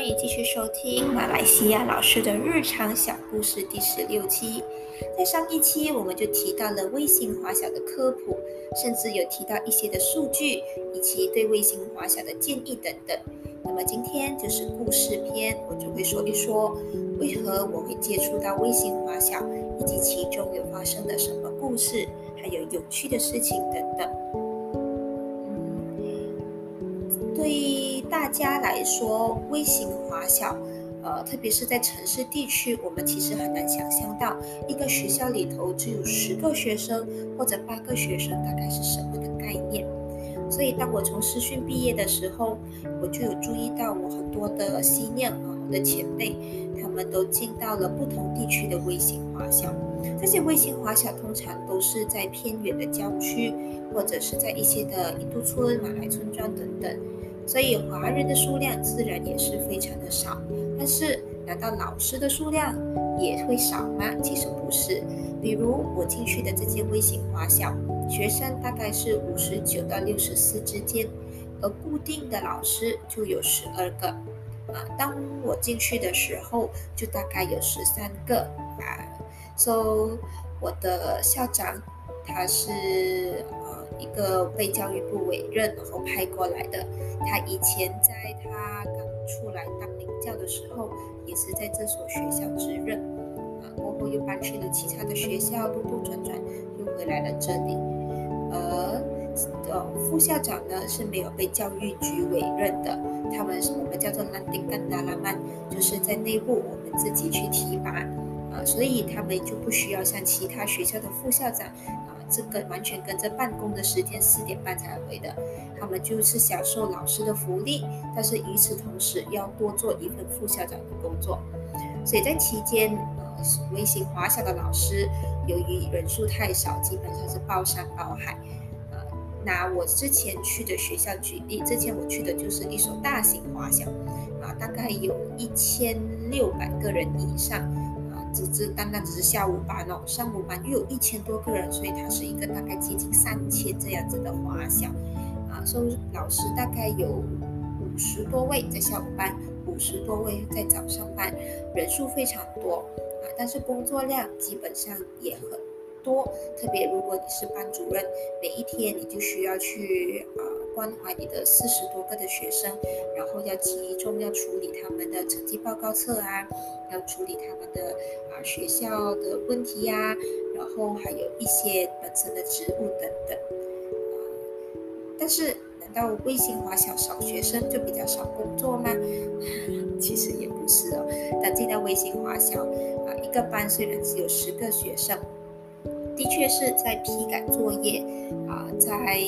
欢迎继续收听马来西亚老师的日常小故事第十六期。在上一期，我们就提到了卫星华小的科普，甚至有提到一些的数据，以及对卫星华小的建议等等。那么今天就是故事篇，我就会说一说为何我会接触到卫星华小，以及其中有发生的什么故事，还有有趣的事情等等。对大家来说，微型华小，呃，特别是在城市地区，我们其实很难想象到一个学校里头只有十个学生或者八个学生，大概是什么的概念。所以，当我从师训毕业的时候，我就有注意到我很多的信念啊，我的前辈，他们都进到了不同地区的微型华小。这些微型华小通常都是在偏远的郊区，或者是在一些的印度村、马来村庄等等。所以华人的数量自然也是非常的少，但是难道老师的数量也会少吗？其实不是。比如我进去的这间微型华小，学生大概是五十九到六十四之间，而固定的老师就有十二个。啊，当我进去的时候，就大概有十三个啊。So 我的校长他是。一个被教育部委任，然后派过来的。他以前在他刚出来当领教的时候，也是在这所学校执任，啊，过后又搬去了其他的学校，兜兜转转又回来了这里。而呃，副校长呢是没有被教育局委任的，他们是我们叫做兰丁干达拉曼，就是在内部我们自己去提拔，啊，所以他们就不需要像其他学校的副校长。这个完全跟着办公的时间，四点半才回的。他们就是享受老师的福利，但是与此同时要多做一份副校长的工作。所以在期间，呃，微型华小的老师由于人数太少，基本上是包山包海。呃，拿我之前去的学校举例，之前我去的就是一所大型华小，啊，大概有一千六百个人以上。只是单单只是下午班哦，上午班又有一千多个人，所以它是一个大概接近三千这样子的华小，啊，所以老师大概有五十多位在下午班，五十多位在早上班，人数非常多啊，但是工作量基本上也很多，特别如果你是班主任，每一天你就需要去啊。关怀你的四十多个的学生，然后要集中要处理他们的成绩报告册啊，要处理他们的啊学校的问题呀，然后还有一些本身的职务等等啊。但是，难道微信华小少学生就比较少工作吗？其实也不是哦。但进到微信华小啊，一个班虽然只有十个学生。的确是在批改作业啊，在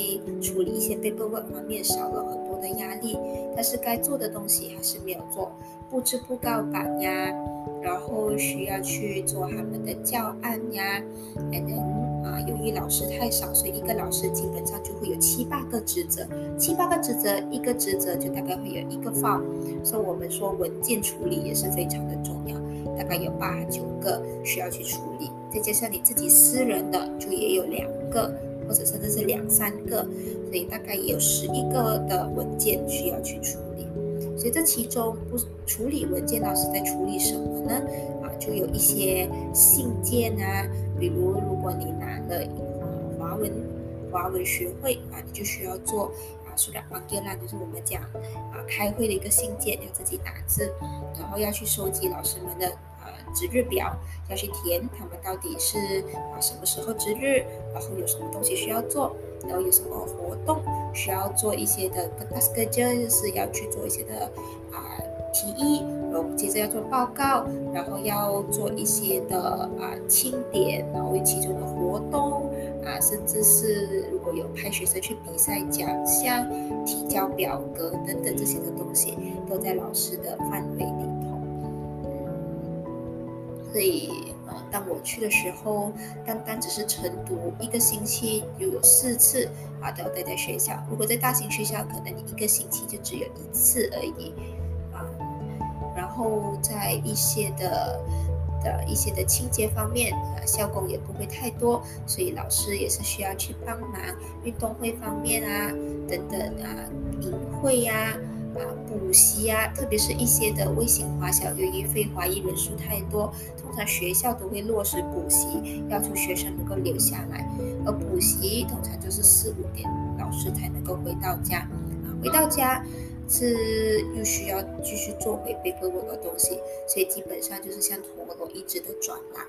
处理一些背部分方面少了很多的压力，但是该做的东西还是没有做，布置布告板呀，然后需要去做他们的教案呀，可能啊，由于老师太少，所以一个老师基本上就会有七八个职责，七八个职责，一个职责就大概会有一个放所以我们说文件处理也是非常的重要，大概有八九个需要去处理。再加上你自己私人的，就也有两个，或者甚至是两三个，所以大概也有十一个的文件需要去处理。所以这其中不处理文件，老师在处理什么呢？啊，就有一些信件啊，比如如果你拿了华文华文学会啊，你就需要做啊，书两方电啦，就是我们讲啊开会的一个信件，要自己打字，然后要去收集老师们的。值日表要去填，他们到底是啊什么时候值日，然后有什么东西需要做，然后有什么活动需要做一些的 task 就是要去做一些的啊提议，然后接着要做报告，然后要做一些的啊清点，然后其中的活动啊，甚至是如果有派学生去比赛奖项、提交表格等等这些的东西，都在老师的范围里头。所以，呃，当我去的时候，单单只是晨读，一个星期就有四次啊，都要待在学校。如果在大型学校，可能你一个星期就只有一次而已，啊。然后在一些的的一些的清洁方面，啊，校工也不会太多，所以老师也是需要去帮忙。运动会方面啊，等等啊，营会呀。啊补习啊，特别是一些的微型华小，由于非华裔人数太多，通常学校都会落实补习，要求学生能够留下来。而补习通常就是四五点老师才能够回到家，啊，回到家是又需要继续做回背课文的东西，所以基本上就是像陀螺一直的转啦。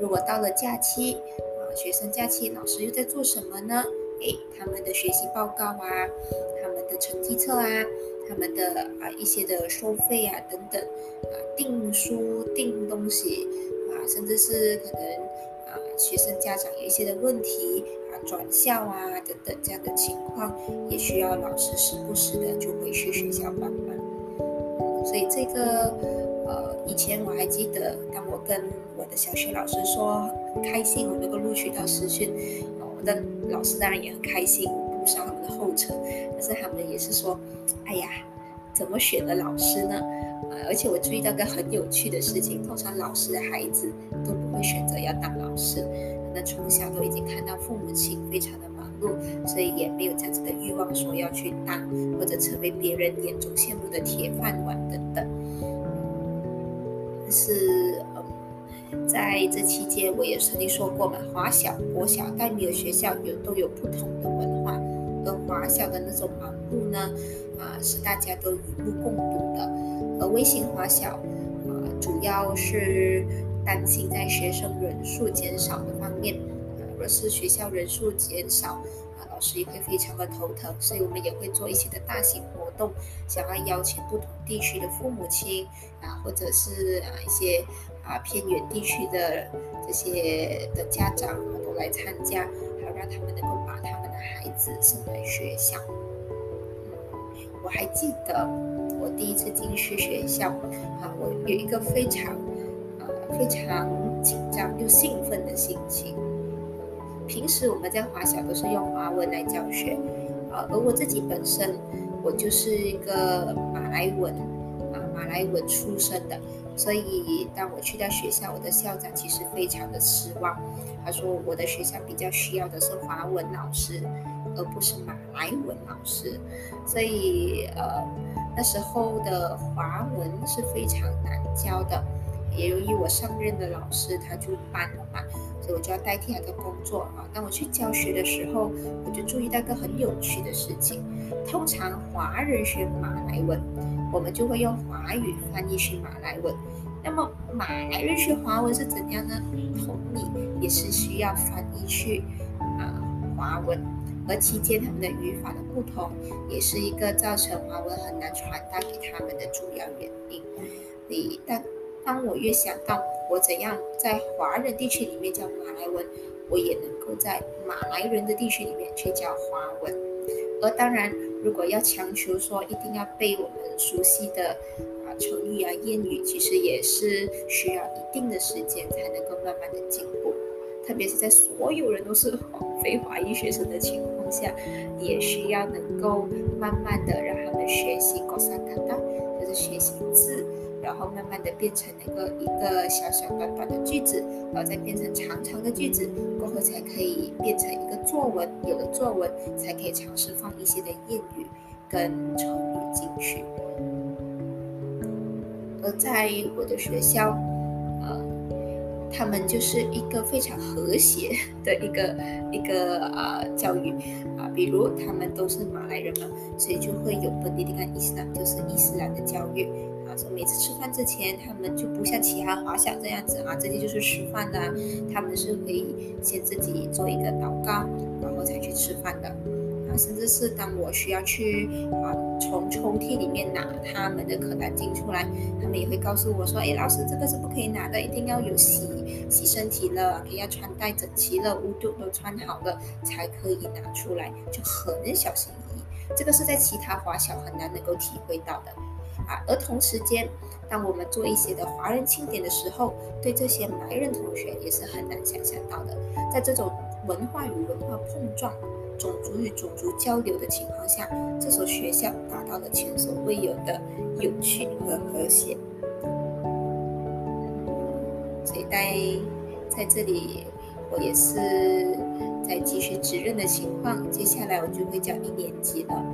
如果到了假期，啊，学生假期，老师又在做什么呢？诶，他们的学习报告啊，他们的成绩册啊，他们的啊一些的收费啊等等，啊订书订东西啊，甚至是可能啊学生家长有一些的问题转校啊等等这样的情况，也需要老师时不时的就回去学校帮忙。所以这个呃以前我还记得，当我跟我的小学老师说很开心我能够录取到实训。我的老师当然也很开心，不上他们的后尘，但是他们也是说：“哎呀，怎么选的老师呢？”呃，而且我注意到个很有趣的事情，通常老师的孩子都不会选择要当老师，那从小都已经看到父母亲非常的忙碌，所以也没有这样子的欲望说要去当或者成为别人眼中羡慕的铁饭碗等等。是。在这期间，我也曾经说过嘛，华小、国小、代米尔学校有都有不同的文化，而华小的那种忙碌呢，啊，是大家都与目共睹的。而微型华小，啊，主要是担心在学生人数减少的方面，啊，若是学校人数减少。啊老师也会非常的头疼，所以我们也会做一些的大型活动，想要邀请不同地区的父母亲啊，或者是啊一些啊偏远地区的这些的家长啊都来参加，好让他们能够把他们的孩子送来学校。嗯我还记得我第一次进去学校啊，我有一个非常非常紧张又兴奋的心情。平时我们在华小都是用华文来教学，啊，而我自己本身我就是一个马来文啊马来文出身的，所以当我去到学校，我的校长其实非常的失望，他说我的学校比较需要的是华文老师，而不是马来文老师，所以呃那时候的华文是非常难教的。也由于我上任的老师他就搬了嘛，所以我就要代替他的工作啊。当我去教学的时候，我就注意到一个很有趣的事情。通常华人学马来文，我们就会用华语翻译去马来文。那么马来人学华文是怎样呢？同理，也是需要翻译去啊华文。而期间他们的语法的不同，也是一个造成华文很难传达给他们的主要原因。你但。当我越想到我怎样在华人地区里面叫马来文，我也能够在马来人的地区里面去叫华文。而当然，如果要强求说一定要背我们熟悉的啊成语啊谚语，其实也是需要一定的时间才能够慢慢的进步。特别是在所有人都是非华裔学生的情况下，也需要能够慢慢的让他们学习高三卡达，就是学习字。然后慢慢的变成一个一个小小短短的句子，然后再变成长长的句子，过后才可以变成一个作文。有了作文，才可以尝试放一些的谚语跟成语进去。而在我的学校，呃，他们就是一个非常和谐 的一个一个呃教育啊，比如他们都是马来人嘛，所以就会有本地的伊斯兰，就是伊斯兰的教育啊。说每次吃饭之前，他们就不像其他华小这样子啊，直接就是吃饭的。他们是可以先自己做一个祷告，然后才去吃饭的。甚至是当我需要去啊从抽屉里面拿他们的可兰经出来，他们也会告诉我说：“哎，老师，这个是不可以拿的，一定要有洗洗身体了，可以要穿戴整齐了，污度都穿好了才可以拿出来，就很小心翼翼。这个是在其他华小很难能够体会到的。”啊，而同时间，当我们做一些的华人庆典的时候，对这些白人同学也是很难想象到的。在这种文化与文化碰撞、种族与种族交流的情况下，这所学校达到了前所未有的有趣和和谐。所以在在这里，我也是在继续指认的情况。接下来我就会教一年级了。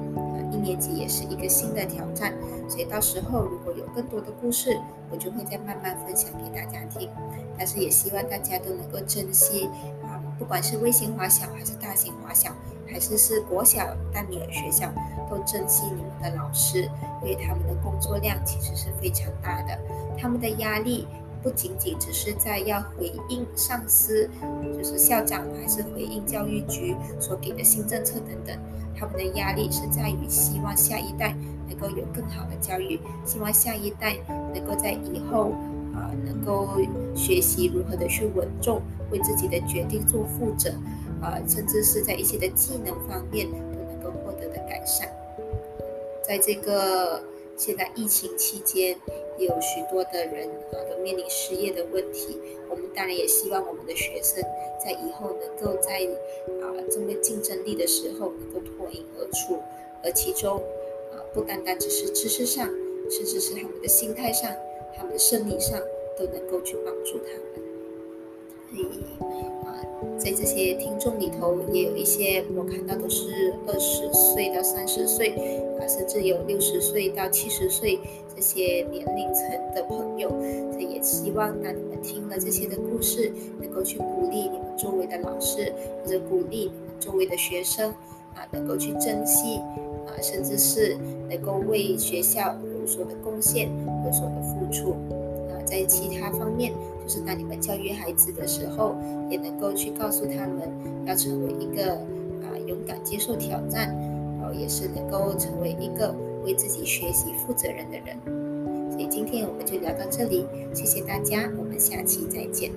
一年级也是一个新的挑战，所以到时候如果有更多的故事，我就会再慢慢分享给大家听。但是也希望大家都能够珍惜啊，不管是微型华小还是大型华小，还是是国小大米尔学校，都珍惜你们的老师，因为他们的工作量其实是非常大的，他们的压力。不仅仅只是在要回应上司，就是校长，还是回应教育局所给的新政策等等，他们的压力是在于希望下一代能够有更好的教育，希望下一代能够在以后啊能够学习如何的去稳重，为自己的决定做负责，啊，甚至是在一些的技能方面都能够获得的改善，在这个。现在疫情期间，有许多的人啊都面临失业的问题。我们当然也希望我们的学生在以后能够在啊这么竞争力的时候能够脱颖而出，而其中啊不单单只是知识上，甚至是他们的心态上、他们的生理上都能够去帮助他们。所以啊。在这些听众里头，也有一些我看到都是二十岁到三十岁啊，甚至有六十岁到七十岁这些年龄层的朋友。所以也希望当你们听了这些的故事，能够去鼓励你们周围的老师，或者鼓励你们周围的学生啊，能够去珍惜啊，甚至是能够为学校有所的贡献，有所的付出。啊在其他方面，就是当你们教育孩子的时候，也能够去告诉他们，要成为一个啊勇敢接受挑战，然后也是能够成为一个为自己学习负责任的人。所以今天我们就聊到这里，谢谢大家，我们下期再见。